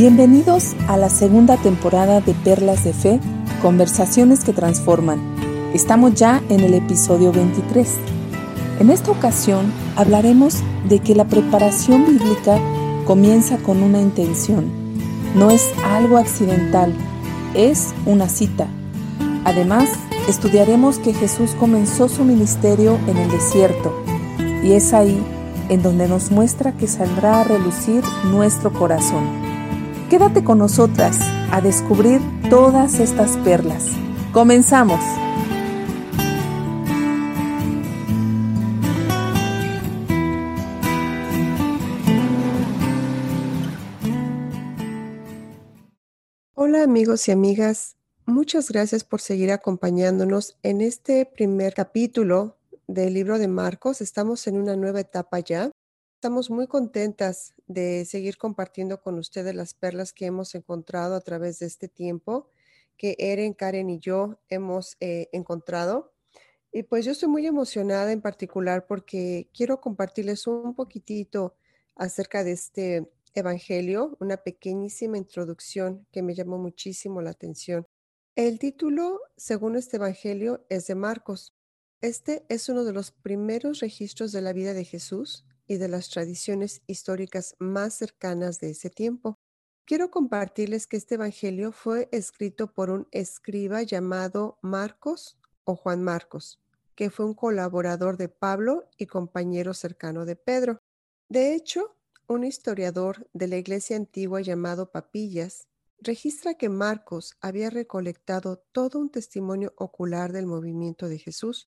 Bienvenidos a la segunda temporada de Perlas de Fe, Conversaciones que Transforman. Estamos ya en el episodio 23. En esta ocasión hablaremos de que la preparación bíblica comienza con una intención. No es algo accidental, es una cita. Además, estudiaremos que Jesús comenzó su ministerio en el desierto y es ahí en donde nos muestra que saldrá a relucir nuestro corazón. Quédate con nosotras a descubrir todas estas perlas. Comenzamos. Hola amigos y amigas, muchas gracias por seguir acompañándonos en este primer capítulo del libro de Marcos. Estamos en una nueva etapa ya. Estamos muy contentas de seguir compartiendo con ustedes las perlas que hemos encontrado a través de este tiempo, que Eren, Karen y yo hemos eh, encontrado. Y pues yo estoy muy emocionada en particular porque quiero compartirles un poquitito acerca de este evangelio, una pequeñísima introducción que me llamó muchísimo la atención. El título, según este evangelio, es de Marcos. Este es uno de los primeros registros de la vida de Jesús y de las tradiciones históricas más cercanas de ese tiempo. Quiero compartirles que este Evangelio fue escrito por un escriba llamado Marcos o Juan Marcos, que fue un colaborador de Pablo y compañero cercano de Pedro. De hecho, un historiador de la iglesia antigua llamado Papillas registra que Marcos había recolectado todo un testimonio ocular del movimiento de Jesús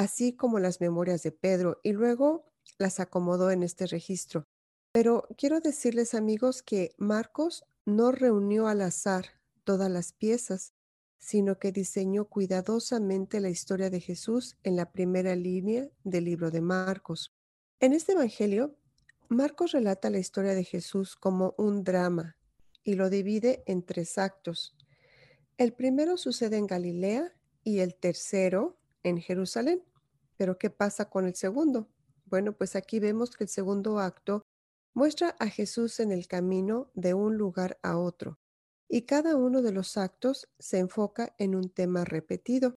así como las memorias de Pedro, y luego las acomodó en este registro. Pero quiero decirles amigos que Marcos no reunió al azar todas las piezas, sino que diseñó cuidadosamente la historia de Jesús en la primera línea del libro de Marcos. En este Evangelio, Marcos relata la historia de Jesús como un drama y lo divide en tres actos. El primero sucede en Galilea y el tercero en Jerusalén. Pero ¿qué pasa con el segundo? Bueno, pues aquí vemos que el segundo acto muestra a Jesús en el camino de un lugar a otro, y cada uno de los actos se enfoca en un tema repetido.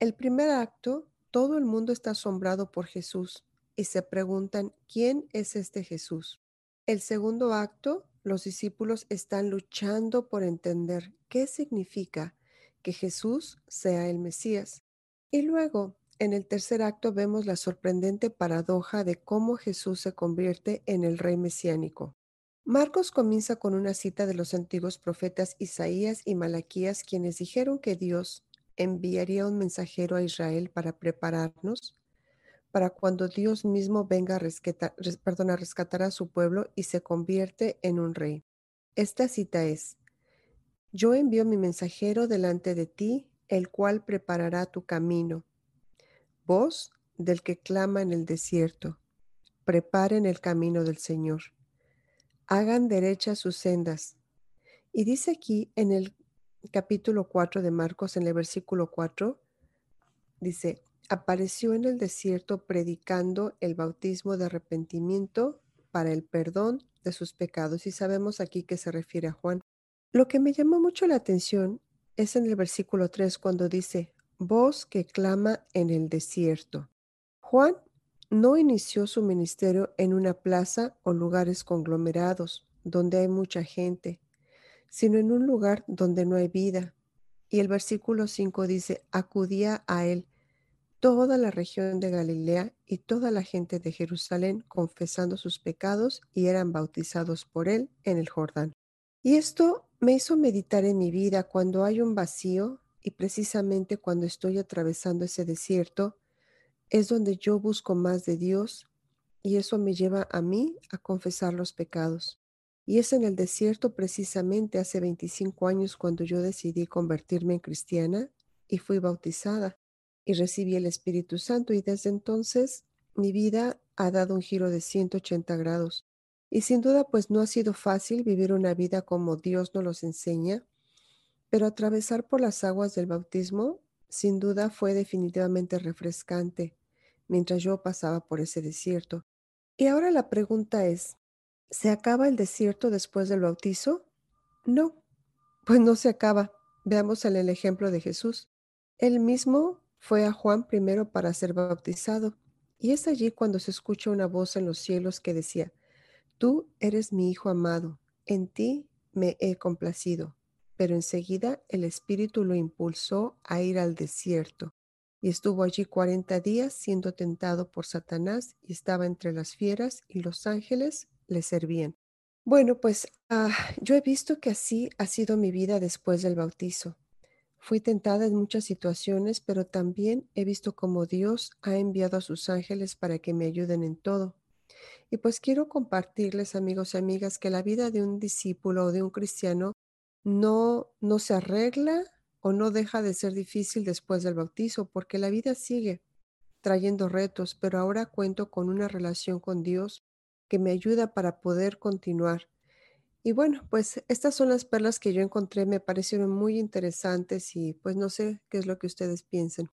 El primer acto, todo el mundo está asombrado por Jesús y se preguntan, ¿quién es este Jesús? El segundo acto, los discípulos están luchando por entender qué significa que Jesús sea el Mesías. Y luego, en el tercer acto vemos la sorprendente paradoja de cómo Jesús se convierte en el rey mesiánico. Marcos comienza con una cita de los antiguos profetas Isaías y Malaquías, quienes dijeron que Dios enviaría un mensajero a Israel para prepararnos para cuando Dios mismo venga a rescatar, a rescatar a su pueblo y se convierte en un rey. Esta cita es, Yo envío mi mensajero delante de ti, el cual preparará tu camino voz del que clama en el desierto, preparen el camino del Señor, hagan derechas sus sendas. Y dice aquí en el capítulo 4 de Marcos, en el versículo 4, dice, apareció en el desierto predicando el bautismo de arrepentimiento para el perdón de sus pecados. Y sabemos aquí que se refiere a Juan. Lo que me llamó mucho la atención es en el versículo 3 cuando dice, voz que clama en el desierto. Juan no inició su ministerio en una plaza o lugares conglomerados donde hay mucha gente, sino en un lugar donde no hay vida. Y el versículo 5 dice, acudía a él toda la región de Galilea y toda la gente de Jerusalén confesando sus pecados y eran bautizados por él en el Jordán. Y esto me hizo meditar en mi vida cuando hay un vacío, y precisamente cuando estoy atravesando ese desierto, es donde yo busco más de Dios y eso me lleva a mí a confesar los pecados. Y es en el desierto precisamente hace 25 años cuando yo decidí convertirme en cristiana y fui bautizada y recibí el Espíritu Santo y desde entonces mi vida ha dado un giro de 180 grados. Y sin duda pues no ha sido fácil vivir una vida como Dios nos los enseña, pero atravesar por las aguas del bautismo sin duda fue definitivamente refrescante mientras yo pasaba por ese desierto. Y ahora la pregunta es, ¿se acaba el desierto después del bautizo? No, pues no se acaba. Veamos en el ejemplo de Jesús. Él mismo fue a Juan primero para ser bautizado, y es allí cuando se escucha una voz en los cielos que decía, Tú eres mi Hijo amado, en ti me he complacido. Pero enseguida el Espíritu lo impulsó a ir al desierto, y estuvo allí cuarenta días siendo tentado por Satanás, y estaba entre las fieras, y los ángeles le servían. Bueno, pues ah, yo he visto que así ha sido mi vida después del bautizo. Fui tentada en muchas situaciones, pero también he visto cómo Dios ha enviado a sus ángeles para que me ayuden en todo. Y pues quiero compartirles, amigos y amigas, que la vida de un discípulo o de un cristiano no, no se arregla o no deja de ser difícil después del bautizo, porque la vida sigue trayendo retos, pero ahora cuento con una relación con Dios que me ayuda para poder continuar. Y bueno, pues estas son las perlas que yo encontré, me parecieron muy interesantes y pues no sé qué es lo que ustedes piensen.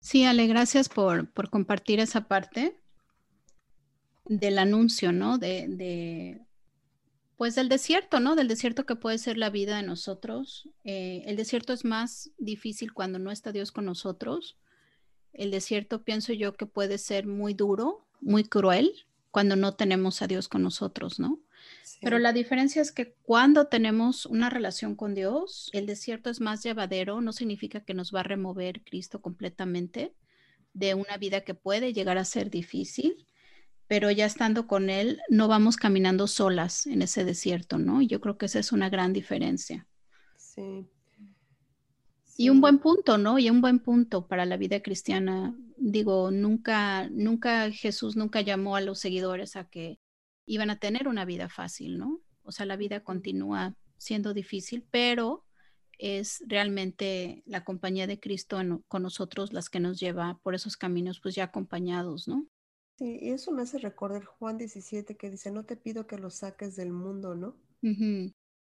Sí, Ale, gracias por, por compartir esa parte del anuncio, ¿no? De, de, pues del desierto, ¿no? Del desierto que puede ser la vida de nosotros. Eh, el desierto es más difícil cuando no está Dios con nosotros. El desierto pienso yo que puede ser muy duro, muy cruel cuando no tenemos a Dios con nosotros, ¿no? Pero la diferencia es que cuando tenemos una relación con Dios, el desierto es más llevadero, no significa que nos va a remover Cristo completamente de una vida que puede llegar a ser difícil, pero ya estando con Él, no vamos caminando solas en ese desierto, ¿no? Y yo creo que esa es una gran diferencia. Sí. Y un buen punto, ¿no? Y un buen punto para la vida cristiana. Digo, nunca, nunca Jesús nunca llamó a los seguidores a que iban a tener una vida fácil, ¿no? O sea, la vida continúa siendo difícil, pero es realmente la compañía de Cristo con nosotros las que nos lleva por esos caminos, pues ya acompañados, ¿no? Sí, y eso me hace recordar Juan 17 que dice, no te pido que lo saques del mundo, ¿no?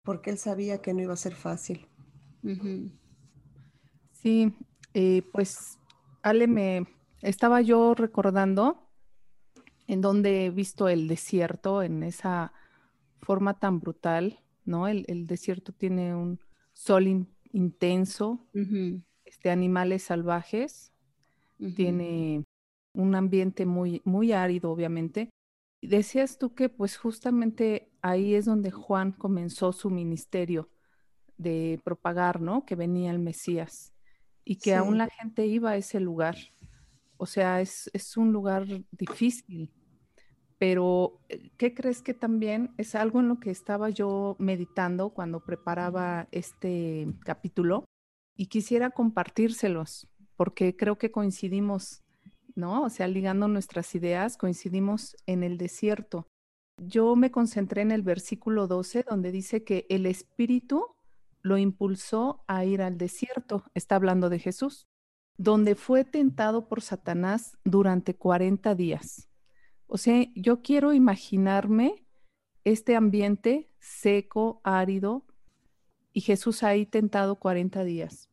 Porque él sabía que no iba a ser fácil. Sí, eh, pues Ale, me estaba yo recordando en donde he visto el desierto en esa forma tan brutal, ¿no? El, desierto tiene un sol intenso, este, animales salvajes, tiene un ambiente muy, muy árido, obviamente. Y decías tú que pues justamente ahí es donde Juan comenzó su ministerio de propagar, ¿no? Que venía el Mesías y que aún la gente iba a ese lugar. O sea, es, es un lugar difícil, pero eh, ¿qué crees que también es algo en lo que estaba yo meditando cuando preparaba este capítulo y quisiera compartírselos porque creo que coincidimos, ¿no? O sea, ligando nuestras ideas, coincidimos en el desierto. Yo me concentré en el versículo 12 donde dice que el Espíritu lo impulsó a ir al desierto, está hablando de Jesús, donde fue tentado por Satanás durante 40 días. O sea, yo quiero imaginarme este ambiente seco, árido, y Jesús ahí tentado 40 días.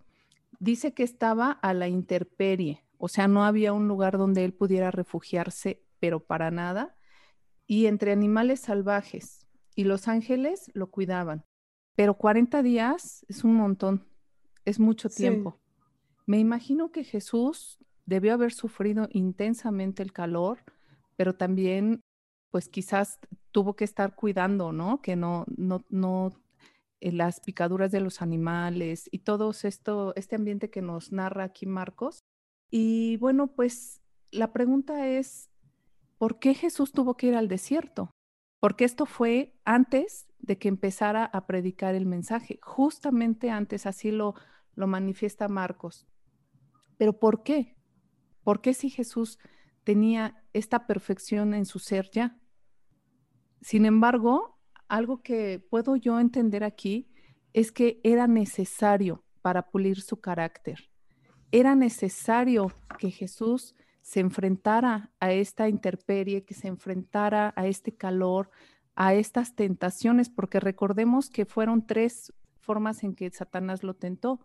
Dice que estaba a la intemperie, o sea, no había un lugar donde él pudiera refugiarse, pero para nada, y entre animales salvajes, y los ángeles lo cuidaban. Pero 40 días es un montón, es mucho tiempo. Me imagino que Jesús debió haber sufrido intensamente el calor, pero también, pues quizás tuvo que estar cuidando, ¿no? Que no, no, no, eh, las picaduras de los animales y todo esto, este ambiente que nos narra aquí Marcos. Y bueno, pues la pregunta es, ¿por qué Jesús tuvo que ir al desierto? Porque esto fue antes de que empezara a predicar el mensaje, justamente antes, así lo, lo manifiesta Marcos. Pero ¿por qué? ¿Por qué si Jesús tenía esta perfección en su ser ya? Sin embargo, algo que puedo yo entender aquí es que era necesario para pulir su carácter. Era necesario que Jesús se enfrentara a esta interperie, que se enfrentara a este calor, a estas tentaciones, porque recordemos que fueron tres formas en que Satanás lo tentó.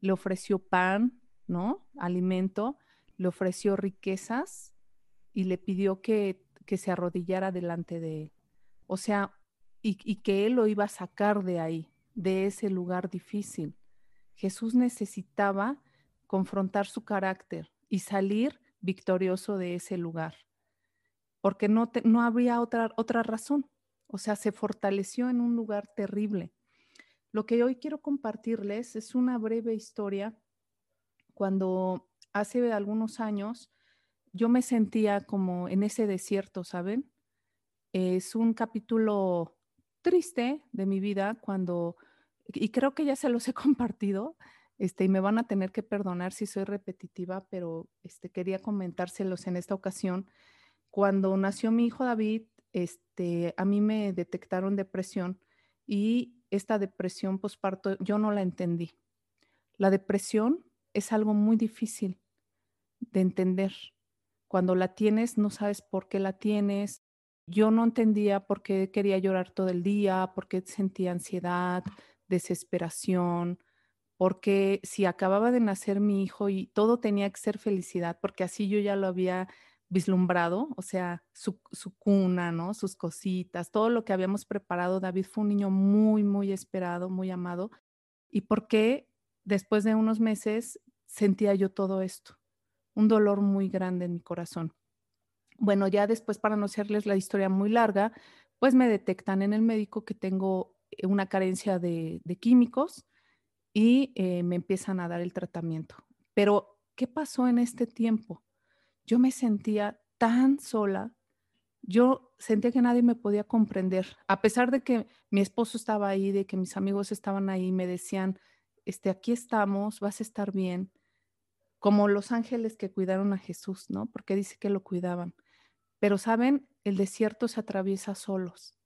Le ofreció pan, ¿no? Alimento, le ofreció riquezas y le pidió que, que se arrodillara delante de él. O sea, y, y que Él lo iba a sacar de ahí, de ese lugar difícil. Jesús necesitaba confrontar su carácter y salir victorioso de ese lugar, porque no, no habría otra, otra razón. O sea, se fortaleció en un lugar terrible. Lo que hoy quiero compartirles es una breve historia. Cuando hace algunos años yo me sentía como en ese desierto, ¿saben? Es un capítulo triste de mi vida cuando, y creo que ya se los he compartido, este, y me van a tener que perdonar si soy repetitiva, pero este, quería comentárselos en esta ocasión. Cuando nació mi hijo David, este, a mí me detectaron depresión y esta depresión posparto yo no la entendí. La depresión es algo muy difícil de entender. Cuando la tienes, no sabes por qué la tienes. Yo no entendía por qué quería llorar todo el día, por qué sentía ansiedad, desesperación, porque si acababa de nacer mi hijo y todo tenía que ser felicidad, porque así yo ya lo había vislumbrado, o sea, su, cuna, ¿no? Sus cositas, todo lo que habíamos preparado. David fue un niño muy, muy esperado, muy amado. ¿Y por qué después de unos meses sentía yo todo esto? Un dolor muy grande en mi corazón. Bueno, ya después, para no hacerles la historia muy larga, pues me detectan en el médico que tengo una carencia de químicos y eh, me empiezan a dar el tratamiento. Pero, ¿qué pasó en este tiempo? Yo me sentía tan sola, yo sentía que nadie me podía comprender, a pesar de que mi esposo estaba ahí, de que mis amigos estaban ahí, me decían, este, aquí estamos, vas a estar bien, como los ángeles que cuidaron a Jesús, ¿no? Porque dice que lo cuidaban. Pero, ¿saben? El desierto se atraviesa solos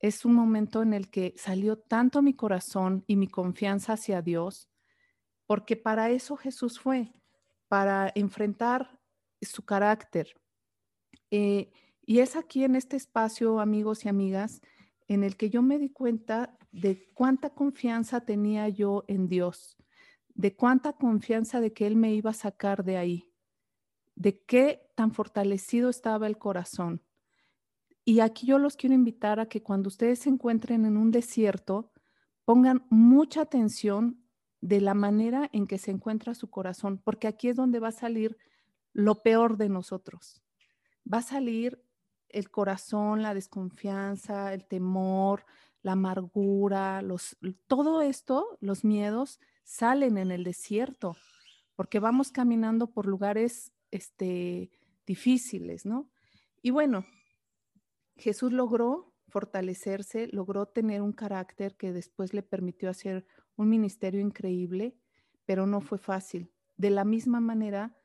es un momento en el que salió tanto mi corazón y mi confianza hacia Dios, porque para eso Jesús fue, para enfrentar su carácter. Eh, y es aquí en este espacio, amigos y amigas, en el que yo me di cuenta de cuánta confianza tenía yo en Dios, de cuánta confianza de que Él me iba a sacar de ahí, de qué tan fortalecido estaba el corazón. Y aquí yo los quiero invitar a que cuando ustedes se encuentren en un desierto, pongan mucha atención de la manera en que se encuentra su corazón, porque aquí es donde va a salir lo peor de nosotros. Va a salir el corazón, la desconfianza, el temor, la amargura, los, todo esto, los miedos, salen en el desierto, porque vamos caminando por lugares este, difíciles, ¿no? Y bueno, Jesús logró fortalecerse, logró tener un carácter que después le permitió hacer un ministerio increíble, pero no fue fácil. De la misma manera,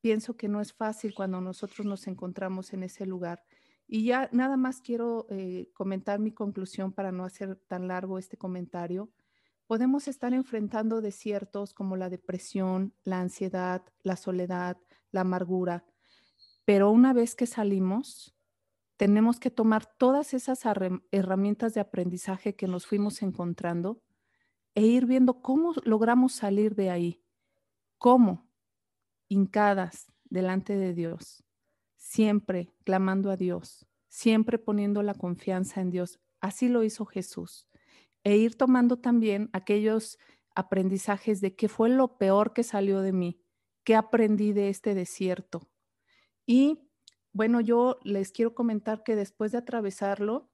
pienso que no es fácil cuando nosotros nos encontramos en ese lugar. Y ya nada más quiero eh, comentar mi conclusión para no hacer tan largo este comentario. Podemos estar enfrentando desiertos como la depresión, la ansiedad, la soledad, la amargura, pero una vez que salimos, tenemos que tomar todas esas herramientas de aprendizaje que nos fuimos encontrando e ir viendo cómo logramos salir de ahí. ¿Cómo? Hincadas delante de Dios, siempre clamando a Dios, siempre poniendo la confianza en Dios. Así lo hizo Jesús. E ir tomando también aquellos aprendizajes de qué fue lo peor que salió de mí, qué aprendí de este desierto. Y bueno, yo les quiero comentar que después de atravesarlo,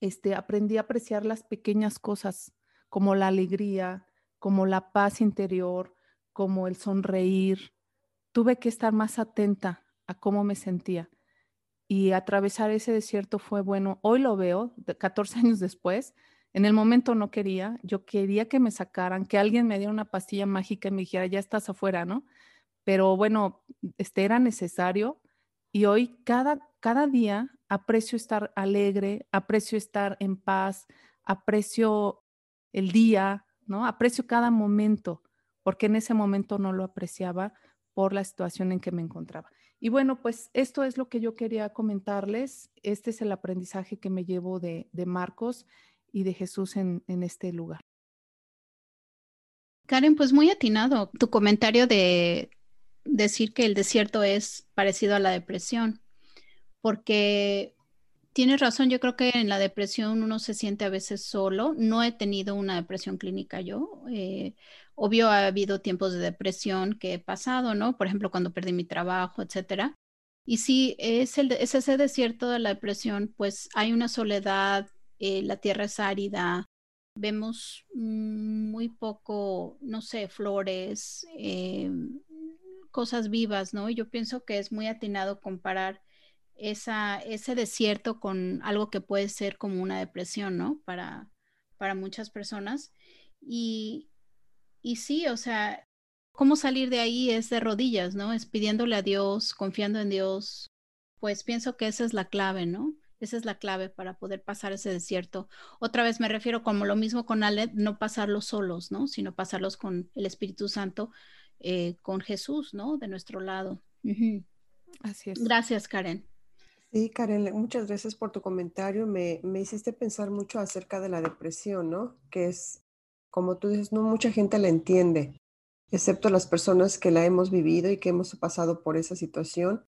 este, aprendí a apreciar las pequeñas cosas, como la alegría, como la paz interior, como el sonreír. Tuve que estar más atenta a cómo me sentía. Y atravesar ese desierto fue bueno. Hoy lo veo, 14 años después. En el momento no quería, yo quería que me sacaran, que alguien me diera una pastilla mágica y me dijera, ya estás afuera, ¿no? Pero bueno, este era necesario y hoy cada, cada día aprecio estar alegre, aprecio estar en paz, aprecio el día, ¿no? Aprecio cada momento, porque en ese momento no lo apreciaba por la situación en que me encontraba. Y bueno, pues esto es lo que yo quería comentarles. Este es el aprendizaje que me llevo de, de Marcos y de Jesús en, en este lugar. Karen, pues muy atinado tu comentario de, decir que el desierto es parecido a la depresión, porque Tienes razón, yo creo que en la depresión uno se siente a veces solo. No he tenido una depresión clínica yo. Eh, obvio, ha habido tiempos de depresión que he pasado, ¿no? Por ejemplo, cuando perdí mi trabajo, etcétera. Y sí, es, ese desierto de la depresión, pues hay una soledad, eh, la tierra es árida, vemos muy poco, no sé, flores, eh, cosas vivas, ¿no? Yo pienso que es muy atinado comparar esa, ese desierto con algo que puede ser como una depresión, ¿no? Para, para muchas personas. Y, y sí, o sea, cómo salir de ahí es de rodillas, ¿no? Es pidiéndole a Dios, confiando en Dios. Pues pienso que esa es la clave, ¿no? Esa es la clave para poder pasar ese desierto. Otra vez me refiero como lo mismo con Ale, no pasarlos solos, ¿no? Sino pasarlos con el Espíritu Santo, eh, con Jesús, ¿no? De nuestro lado. Así es. Gracias, Karen. Sí, Karen, muchas gracias por tu comentario. Me, me hiciste pensar mucho acerca de la depresión, ¿no? Que es, como tú dices, no mucha gente la entiende, excepto las personas que la hemos vivido y que hemos pasado por esa situación.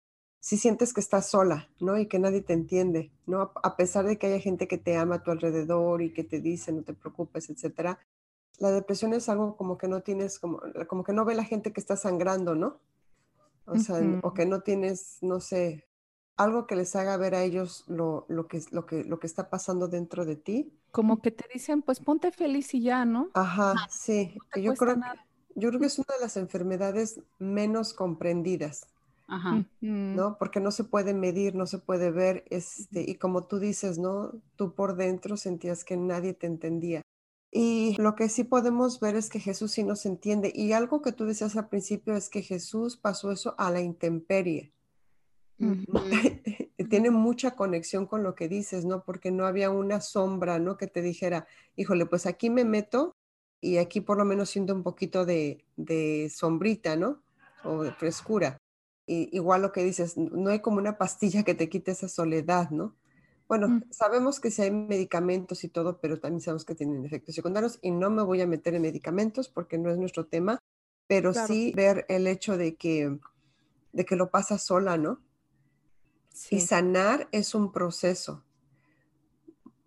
Si sientes que estás sola, ¿no? Y que nadie te entiende, ¿no? A pesar de que haya gente que te ama a tu alrededor y que te dice no te preocupes, etcétera. La depresión es algo como que no tienes, como, como que no ve la gente que está sangrando, ¿no? O sea, o que no tienes, no sé, algo que les haga ver a ellos lo, lo, que, lo, que, lo que está pasando dentro de ti. Como que te dicen, pues ponte feliz y ya, ¿no? Ajá, sí. yo, creo, yo creo que es una de las enfermedades menos comprendidas. Ajá. ¿No? Porque no se puede medir, no se puede ver, este, y como tú dices, ¿no? Tú por dentro sentías que nadie te entendía. Y lo que sí podemos ver es que Jesús sí nos entiende. Y algo que tú decías al principio es que Jesús pasó eso a la intemperie. Tiene mucha conexión con lo que dices, ¿no? Porque no había una sombra, ¿no? Que te dijera, híjole, pues aquí me meto y aquí por lo menos siento un poquito de, sombrita, ¿no? O de frescura. Y, igual lo que dices, no hay como una pastilla que te quite esa soledad, ¿no? Bueno, mm. sabemos que sí hay medicamentos y todo, pero también sabemos que tienen efectos secundarios y no me voy a meter en medicamentos porque no es nuestro tema, pero sí ver el hecho de que, de que lo pasa sola, ¿no? Y sanar es un proceso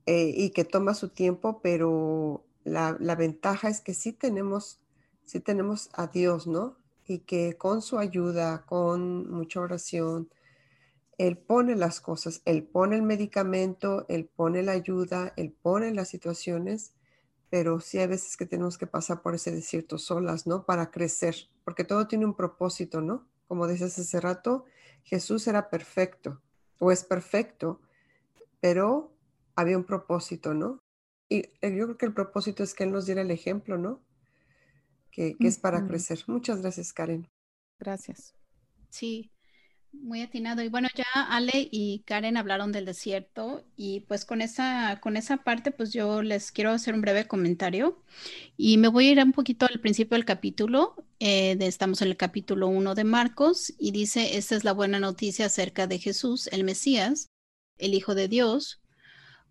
eh, y que toma su tiempo, pero la, ventaja es que sí tenemos, sí tenemos a Dios, ¿no? Y que con su ayuda, con mucha oración, Él pone las cosas, Él pone el medicamento, Él pone la ayuda, Él pone las situaciones, pero sí hay veces que tenemos que pasar por ese desierto solas, ¿no? Para crecer, porque todo tiene un propósito, ¿no? Como dices hace rato, Jesús era perfecto o es perfecto, pero había un propósito, ¿no? Y eh, yo creo que el propósito es que Él nos diera el ejemplo, ¿no? Que, es para crecer. Muchas gracias, Karen. Gracias. Sí, muy atinado. Y bueno, ya Ale y Karen hablaron del desierto y pues con esa, con esa parte pues yo les quiero hacer un breve comentario y me voy a ir un poquito al principio del capítulo. Eh, estamos en el capítulo 1 de Marcos y dice, esta es la buena noticia acerca de Jesús, el Mesías, el Hijo de Dios.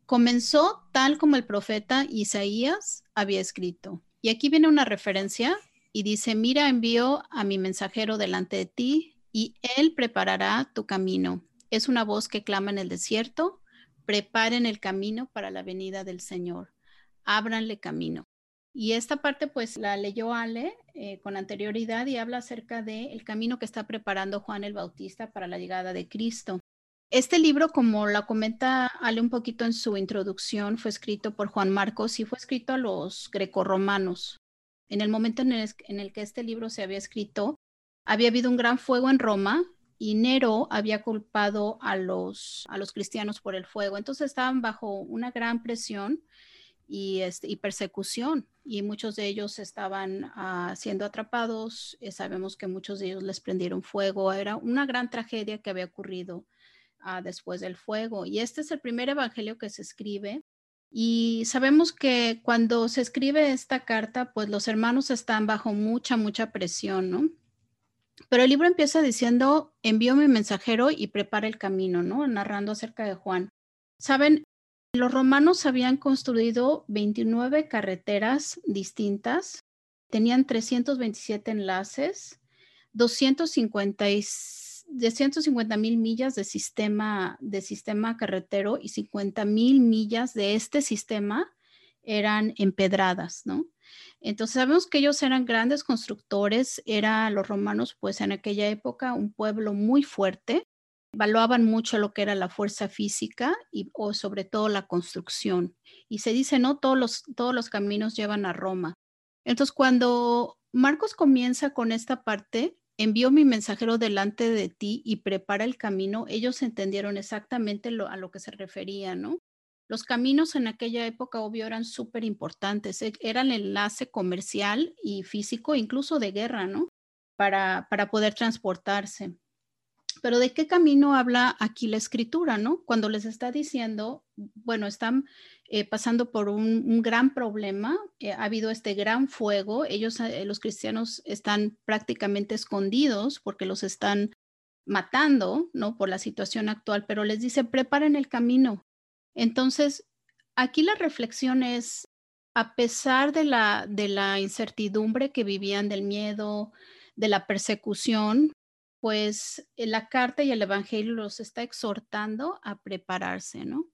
Comenzó tal como el profeta Isaías había escrito. Y aquí viene una referencia y dice, mira, envío a mi mensajero delante de ti y él preparará tu camino. Es una voz que clama en el desierto, preparen el camino para la venida del Señor, ábranle camino. Y esta parte pues la leyó Ale eh, con anterioridad y habla acerca del el camino que está preparando Juan el Bautista para la llegada de Cristo. Este libro, como la comenta Ale un poquito en su introducción, fue escrito por Juan Marcos y fue escrito a los grecorromanos. En el momento en el que este libro se había escrito, había habido un gran fuego en Roma y Nero había culpado a los, a los cristianos por el fuego. Entonces estaban bajo una gran presión y, este, y persecución y muchos de ellos estaban ah, siendo atrapados. Eh, sabemos que muchos de ellos les prendieron fuego. Era una gran tragedia que había ocurrido ah, después del fuego. Y este es el primer evangelio que se escribe. Y sabemos que cuando se escribe esta carta, pues los hermanos están bajo mucha, mucha presión, ¿no? Pero el libro empieza diciendo, envío mi mensajero y prepara el camino, ¿no? Narrando acerca de Juan. Saben, los romanos habían construido 29 carreteras distintas, tenían 327 enlaces, 250, de 150 mil millas de sistema, de sistema carretero y 50 mil millas de este sistema eran empedradas, ¿no? Entonces sabemos que ellos eran grandes constructores, eran los romanos, pues en aquella época un pueblo muy fuerte, evaluaban mucho lo que era la fuerza física y o sobre todo la construcción. Y se dice, no, todos los, todos los caminos llevan a Roma. Entonces cuando Marcos comienza con esta parte, envió mi mensajero delante de ti y prepara el camino, ellos entendieron exactamente a lo que se refería, ¿no? Los caminos en aquella época, obvio, eran súper importantes. E, eran el enlace comercial y físico, incluso de guerra, ¿no? Para, para poder transportarse. Pero ¿de qué camino habla aquí la escritura, no? Cuando les está diciendo, bueno, están eh, pasando por un, gran problema, eh, ha habido este gran fuego, ellos, eh, los cristianos, están prácticamente escondidos porque los están matando, ¿no? Por la situación actual, pero les dice, preparen el camino, entonces, aquí la reflexión es, a pesar de la, de la incertidumbre que vivían, del miedo, de la persecución, pues eh, la carta y el Evangelio los está exhortando a prepararse, ¿no?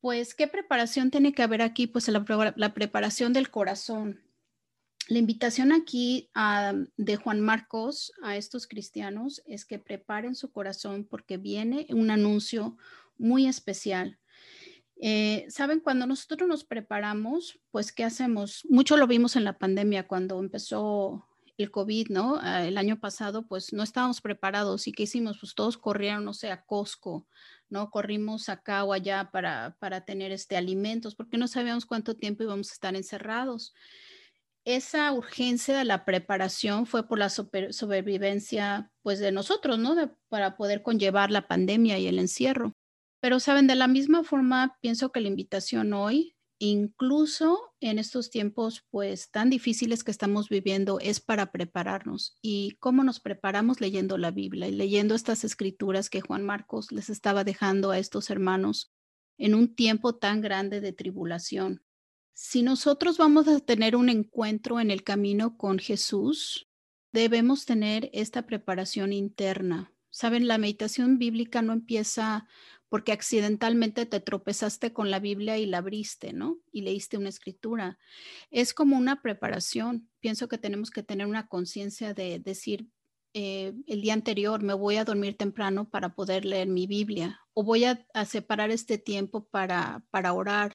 Pues, ¿qué preparación tiene que haber aquí? Pues la, la preparación del corazón. La invitación aquí de Juan Marcos a estos cristianos es que preparen su corazón porque viene un anuncio muy especial. Eh, Saben, cuando nosotros nos preparamos, pues, ¿qué hacemos? Mucho lo vimos en la pandemia cuando empezó el COVID, ¿no? Ah, el año pasado, pues no estábamos preparados y ¿qué hicimos? Pues todos corrieron, no sé, a Costco, ¿no? Corrimos acá o allá para, para tener este, alimentos porque no sabíamos cuánto tiempo íbamos a estar encerrados. Esa urgencia de la preparación fue por la sobrevivencia, pues, de nosotros, ¿no? para poder conllevar la pandemia y el encierro. Pero, saben, de la misma forma, pienso que la invitación hoy, incluso en estos tiempos, pues tan difíciles que estamos viviendo, es para prepararnos. ¿Y cómo nos preparamos leyendo la Biblia y leyendo estas escrituras que Juan Marcos les estaba dejando a estos hermanos en un tiempo tan grande de tribulación? Si nosotros vamos a tener un encuentro en el camino con Jesús, debemos tener esta preparación interna. Saben, la meditación bíblica no empieza porque accidentalmente te tropezaste con la Biblia y la abriste, ¿no? Y leíste una escritura. Es como una preparación. Pienso que tenemos que tener una conciencia de decir, eh, el día anterior me voy a dormir temprano para poder leer mi Biblia o voy a, separar este tiempo para, para orar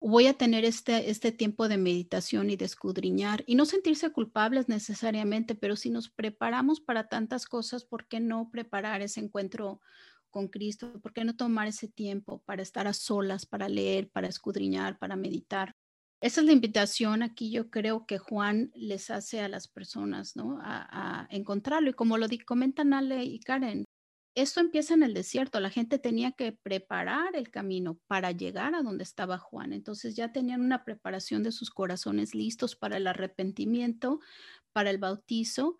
voy a tener este, este tiempo de meditación y de escudriñar y no sentirse culpables necesariamente, pero si nos preparamos para tantas cosas, ¿por qué no preparar ese encuentro con Cristo? ¿Por qué no tomar ese tiempo para estar a solas, para leer, para escudriñar, para meditar? Esa es la invitación aquí, yo creo que Juan les hace a las personas, ¿no? A, a encontrarlo. Y como lo comentan Ale y Karen, esto empieza en el desierto. La gente tenía que preparar el camino para llegar a donde estaba Juan. Entonces ya tenían una preparación de sus corazones listos para el arrepentimiento, para el bautizo.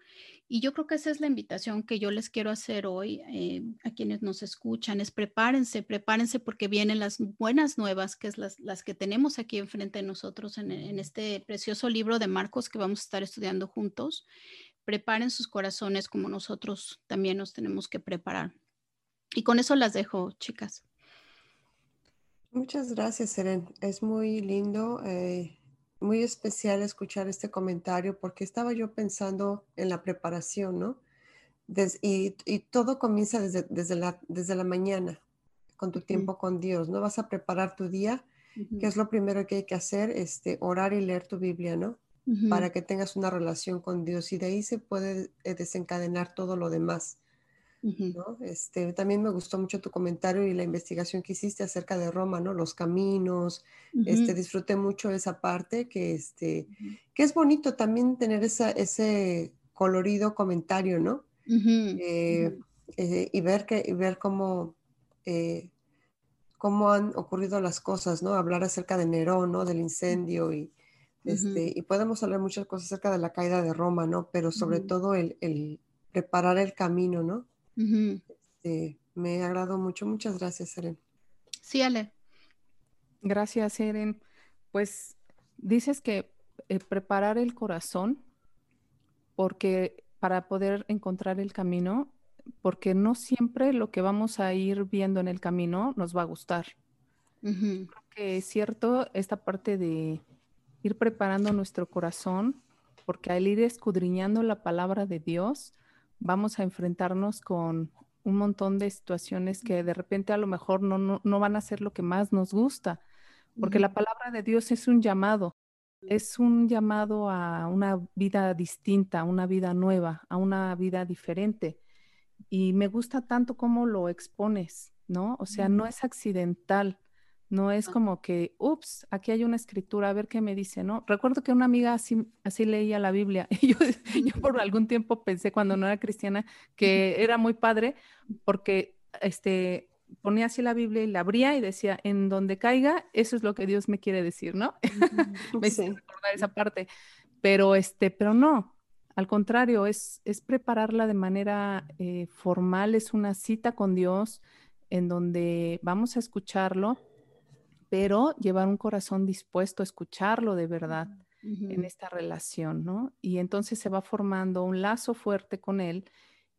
Y yo creo que esa es la invitación que yo les quiero hacer hoy eh, a quienes nos escuchan, es prepárense, prepárense porque vienen las buenas nuevas, que es las, las que tenemos aquí enfrente de nosotros en, en este precioso libro de Marcos que vamos a estar estudiando juntos. Preparen sus corazones como nosotros también nos tenemos que preparar. Y con eso las dejo, chicas. Muchas gracias, Seren. Es muy lindo. Eh, muy especial escuchar este comentario porque estaba yo pensando en la preparación, ¿no? y, todo comienza desde, desde, la, desde la mañana, con tu tiempo con Dios, ¿no? Vas a preparar tu día, que es lo primero que hay que hacer, este, orar y leer tu Biblia, ¿no? Para que tengas una relación con Dios y de ahí se puede eh, desencadenar todo lo demás. Este, también me gustó mucho tu comentario y la investigación que hiciste acerca de Roma, ¿no? Los caminos, este, disfruté mucho esa parte que, este, que es bonito también tener esa, ese colorido comentario, ¿no? Eh, eh, y ver que, y ver cómo, eh, cómo han ocurrido las cosas, ¿no? Hablar acerca de Nerón, ¿no? Del incendio y, este, y podemos hablar muchas cosas acerca de la caída de Roma, ¿no? Pero sobre todo el, el preparar el camino, ¿no? Este, me agradó mucho. Muchas gracias, Seren. Sí, Ale. Gracias, Seren. Pues dices que eh, preparar el corazón, porque para poder encontrar el camino, porque no siempre lo que vamos a ir viendo en el camino nos va a gustar. Creo que es cierto esta parte de ir preparando nuestro corazón, porque al ir escudriñando la palabra de Dios, vamos a enfrentarnos con un montón de situaciones que de repente a lo mejor no, no, van a ser lo que más nos gusta, porque la palabra de Dios es un llamado, es un llamado a una vida distinta, a una vida nueva, a una vida diferente. Y me gusta tanto cómo lo expones, ¿no? O sea, no es accidental, no es como que, ups, aquí hay una escritura, a ver qué me dice, ¿no? Recuerdo que una amiga así, así leía la Biblia y yo, yo por algún tiempo pensé cuando no era cristiana que era muy padre porque este, ponía así la Biblia y la abría y decía, en donde caiga, eso es lo que Dios me quiere decir, ¿no? me recordar esa parte. Pero, este, pero no, al contrario, es, es prepararla de manera eh, formal, es una cita con Dios en donde vamos a escucharlo pero llevar un corazón dispuesto a escucharlo de verdad en esta relación, ¿no? Y entonces se va formando un lazo fuerte con él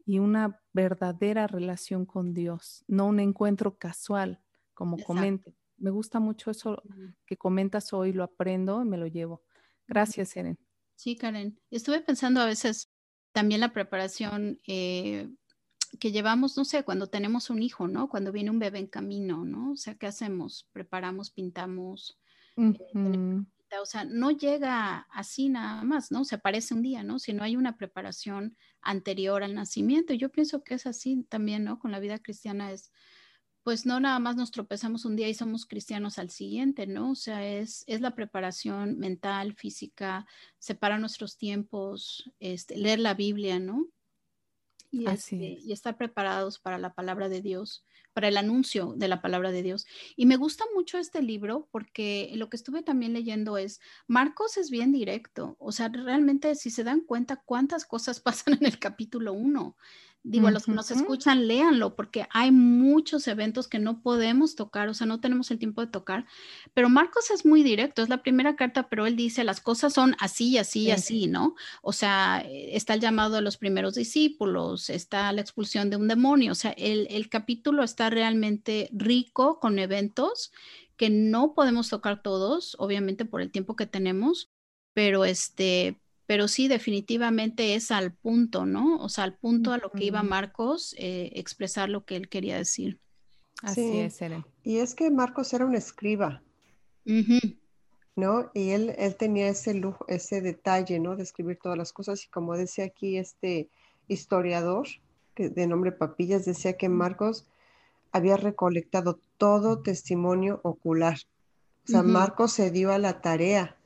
y una verdadera relación con Dios, no un encuentro casual, como comente. Me gusta mucho eso que comentas hoy, lo aprendo y me lo llevo. Gracias, Eren. Sí, Karen. Estuve pensando a veces también la preparación eh, que llevamos, no sé, cuando tenemos un hijo, ¿no? Cuando viene un bebé en camino, ¿no? O sea, ¿qué hacemos? Preparamos, pintamos. Eh, o sea, no llega así nada más, ¿no? Se aparece un día, ¿no? Si no hay una preparación anterior al nacimiento. Yo pienso que es así también, ¿no? Con la vida cristiana es, pues no nada más nos tropezamos un día y somos cristianos al siguiente, ¿no? O sea, es, es la preparación mental, física, separar nuestros tiempos, este, leer la Biblia, ¿no? Y, este, y estar preparados para la palabra de Dios, para el anuncio de la palabra de Dios. Y me gusta mucho este libro porque lo que estuve también leyendo es, Marcos es bien directo, o sea, realmente si se dan cuenta cuántas cosas pasan en el capítulo 1, Digo, a los que nos escuchan, léanlo, porque hay muchos eventos que no podemos tocar, o sea, no tenemos el tiempo de tocar. Pero Marcos es muy directo, es la primera carta, pero él dice, las cosas son así, así, así, ¿no? O sea, eh, está el llamado de los primeros discípulos, está la expulsión de un demonio, o sea, el, el capítulo está realmente rico con eventos que no podemos tocar todos, obviamente por el tiempo que tenemos, pero este, pero sí definitivamente es al punto, ¿no? O sea, al punto a lo que iba Marcos, eh, expresar lo que él quería decir. Así es, Ellen. Y es que Marcos era un escriba, ¿no? Y él, él tenía ese lujo, ese detalle, ¿no? De escribir todas las cosas. Y como decía aquí este historiador, que de nombre Papillas, decía que Marcos había recolectado todo testimonio ocular. O sea, Marcos se dio a la tarea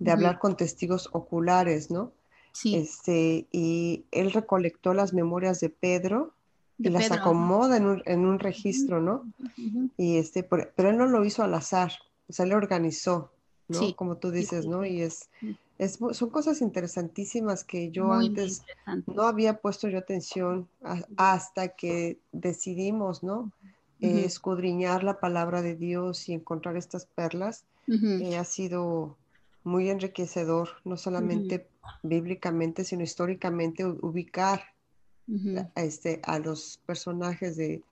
de hablar con testigos oculares, ¿no? Sí. Este, y él recolectó las memorias de Pedro y las acomoda en un, en un registro, ¿no? Y este, pero él no lo hizo al azar, o sea, lo organizó, ¿no? Como tú dices, ¿no? Y es, es, son cosas interesantísimas que yo antes no había puesto yo atención hasta que decidimos, ¿no? escudriñar la palabra de Dios y encontrar estas perlas. Eh, ha sido muy enriquecedor, no solamente bíblicamente, sino históricamente, ubicar a, este, a los personajes de,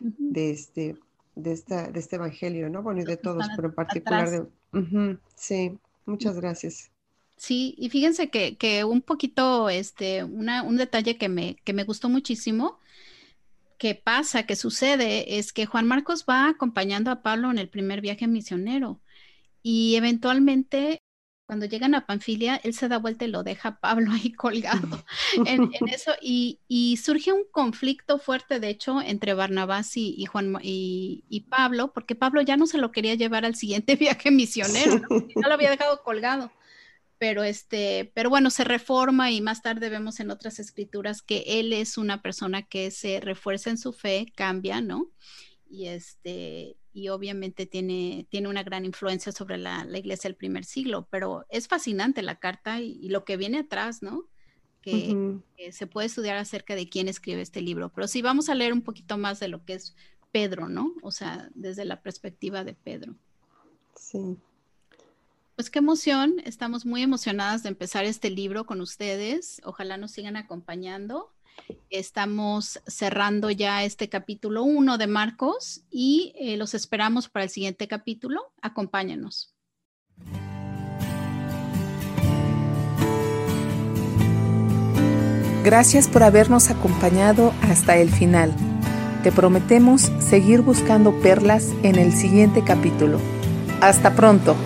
de, este, de, esta, de este evangelio, ¿no? Bueno, y de todos, pero en particular de... sí, muchas gracias. Sí, y fíjense que, que un poquito, este, una, un detalle que me, que me gustó muchísimo, que pasa, que sucede, es que Juan Marcos va acompañando a Pablo en el primer viaje misionero y eventualmente cuando llegan a Panfilia, él se da vuelta y lo deja a Pablo ahí colgado en, eso y, surge un conflicto fuerte, de hecho, entre Barnabás y, Juan y, Pablo, porque Pablo ya no se lo quería llevar al siguiente viaje misionero, ¿no? lo había dejado colgado. Pero este, pero bueno, se reforma y más tarde vemos en otras escrituras que él es una persona que se refuerza en su fe, cambia, ¿no? Y este, y obviamente tiene, tiene una gran influencia sobre la, iglesia del primer siglo, pero es fascinante la carta y, lo que viene atrás, ¿no? Que, se puede estudiar acerca de quién escribe este libro, pero sí vamos a leer un poquito más de lo que es Pedro, ¿no? O sea, desde la perspectiva de Pedro. Sí. Pues qué emoción, estamos muy emocionadas de empezar este libro con ustedes, ojalá nos sigan acompañando. Estamos cerrando ya este capítulo 1 de Marcos y eh, los esperamos para el siguiente capítulo. Acompáñanos. Gracias por habernos acompañado hasta el final. Te prometemos seguir buscando perlas en el siguiente capítulo. Hasta pronto.